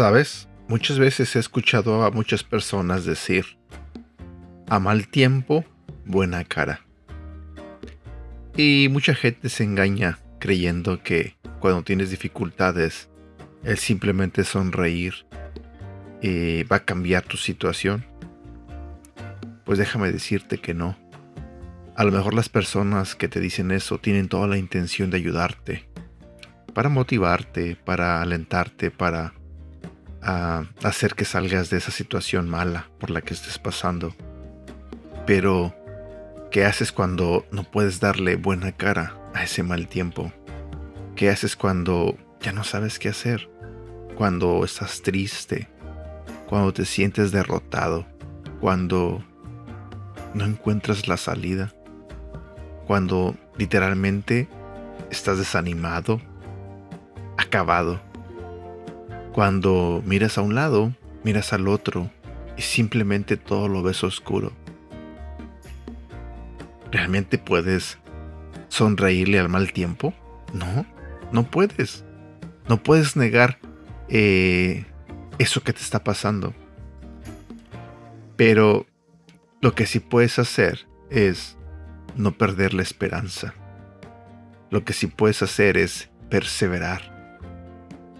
Sabes, muchas veces he escuchado a muchas personas decir, a mal tiempo, buena cara. Y mucha gente se engaña creyendo que cuando tienes dificultades, el simplemente sonreír eh, va a cambiar tu situación. Pues déjame decirte que no. A lo mejor las personas que te dicen eso tienen toda la intención de ayudarte, para motivarte, para alentarte, para a hacer que salgas de esa situación mala por la que estés pasando. Pero, ¿qué haces cuando no puedes darle buena cara a ese mal tiempo? ¿Qué haces cuando ya no sabes qué hacer? Cuando estás triste, cuando te sientes derrotado, cuando no encuentras la salida, cuando literalmente estás desanimado, acabado cuando miras a un lado, miras al otro y simplemente todo lo ves oscuro. ¿Realmente puedes sonreírle al mal tiempo? No, no puedes. No puedes negar eh, eso que te está pasando. Pero lo que sí puedes hacer es no perder la esperanza. Lo que sí puedes hacer es perseverar.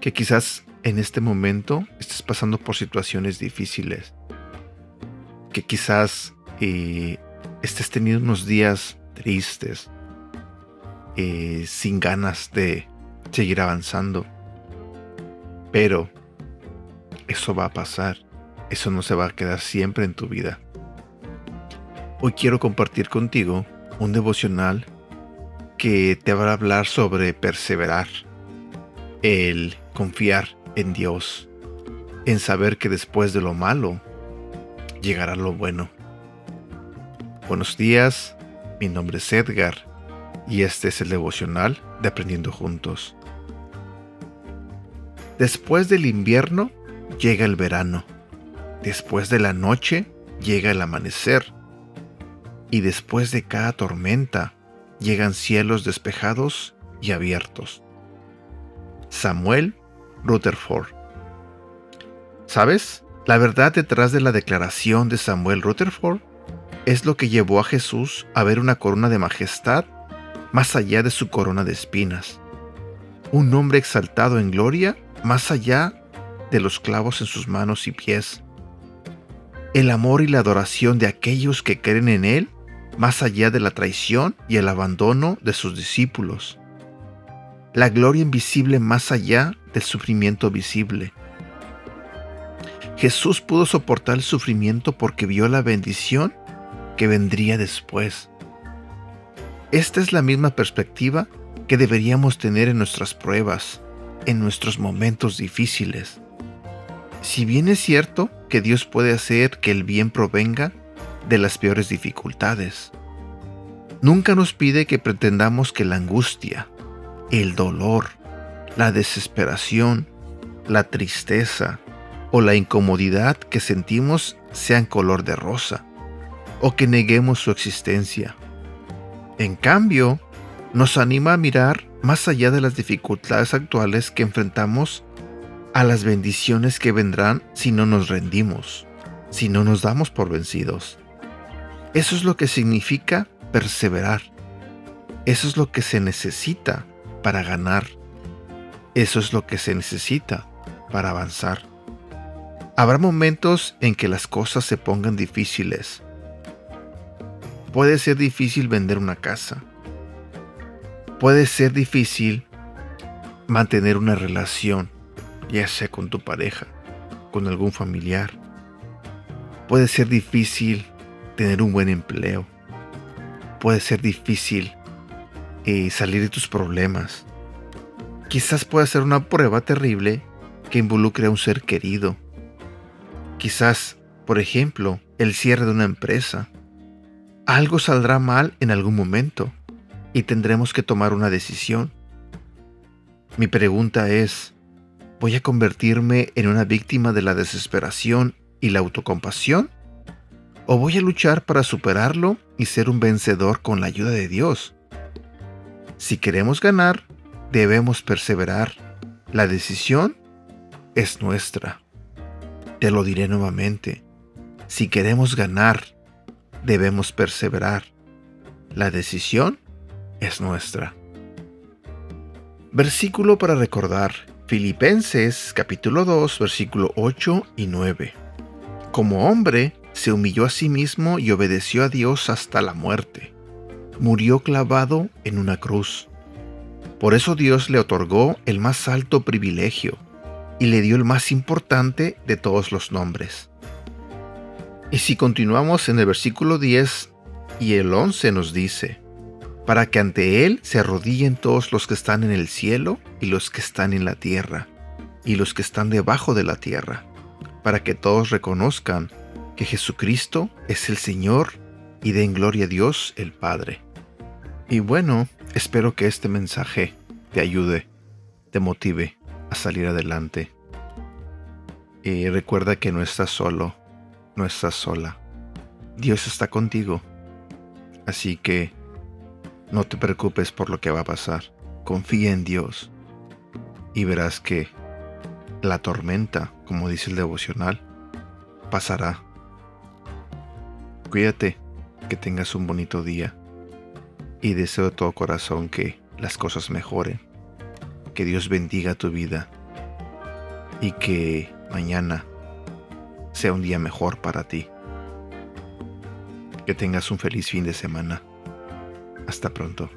Que quizás en este momento estés pasando por situaciones difíciles, que quizás eh, estés teniendo unos días tristes, eh, sin ganas de seguir avanzando, pero eso va a pasar, eso no se va a quedar siempre en tu vida. Hoy quiero compartir contigo un devocional que te va a hablar sobre perseverar, el confiar en Dios, en saber que después de lo malo llegará lo bueno. Buenos días, mi nombre es Edgar y este es el devocional de Aprendiendo Juntos. Después del invierno llega el verano, después de la noche llega el amanecer y después de cada tormenta llegan cielos despejados y abiertos. Samuel Rutherford. ¿Sabes? La verdad detrás de la declaración de Samuel Rutherford es lo que llevó a Jesús a ver una corona de majestad más allá de su corona de espinas. Un hombre exaltado en gloria más allá de los clavos en sus manos y pies. El amor y la adoración de aquellos que creen en Él más allá de la traición y el abandono de sus discípulos. La gloria invisible más allá del sufrimiento visible. Jesús pudo soportar el sufrimiento porque vio la bendición que vendría después. Esta es la misma perspectiva que deberíamos tener en nuestras pruebas, en nuestros momentos difíciles. Si bien es cierto que Dios puede hacer que el bien provenga de las peores dificultades, nunca nos pide que pretendamos que la angustia, el dolor, la desesperación, la tristeza o la incomodidad que sentimos sean color de rosa o que neguemos su existencia. En cambio, nos anima a mirar más allá de las dificultades actuales que enfrentamos a las bendiciones que vendrán si no nos rendimos, si no nos damos por vencidos. Eso es lo que significa perseverar. Eso es lo que se necesita para ganar eso es lo que se necesita para avanzar. Habrá momentos en que las cosas se pongan difíciles. Puede ser difícil vender una casa. Puede ser difícil mantener una relación, ya sea con tu pareja, con algún familiar. Puede ser difícil tener un buen empleo. Puede ser difícil eh, salir de tus problemas. Quizás pueda ser una prueba terrible que involucre a un ser querido. Quizás, por ejemplo, el cierre de una empresa. Algo saldrá mal en algún momento y tendremos que tomar una decisión. Mi pregunta es, ¿Voy a convertirme en una víctima de la desesperación y la autocompasión? ¿O voy a luchar para superarlo y ser un vencedor con la ayuda de Dios? Si queremos ganar, debemos perseverar. La decisión es nuestra. Te lo diré nuevamente. Si queremos ganar, debemos perseverar. La decisión es nuestra. Versículo para recordar. Filipenses capítulo 2, versículo 8 y 9. Como hombre, se humilló a sí mismo y obedeció a Dios hasta la muerte. Murió clavado en una cruz. Por eso Dios le otorgó el más alto privilegio y le dio el más importante de todos los nombres. Y si continuamos en el versículo 10 y el 11 nos dice, para que ante Él se arrodillen todos los que están en el cielo y los que están en la tierra, y los que están debajo de la tierra, para que todos reconozcan que Jesucristo es el Señor y den gloria a Dios el Padre. Y bueno, espero que este mensaje te ayude, te motive a salir adelante. Y recuerda que no estás solo, no estás sola. Dios está contigo. Así que no te preocupes por lo que va a pasar. Confía en Dios y verás que la tormenta, como dice el devocional, pasará. Cuídate, que tengas un bonito día y deseo de todo corazón que las cosas mejoren, que Dios bendiga tu vida y que mañana sea un día mejor para ti. Que tengas un feliz fin de semana. Hasta pronto.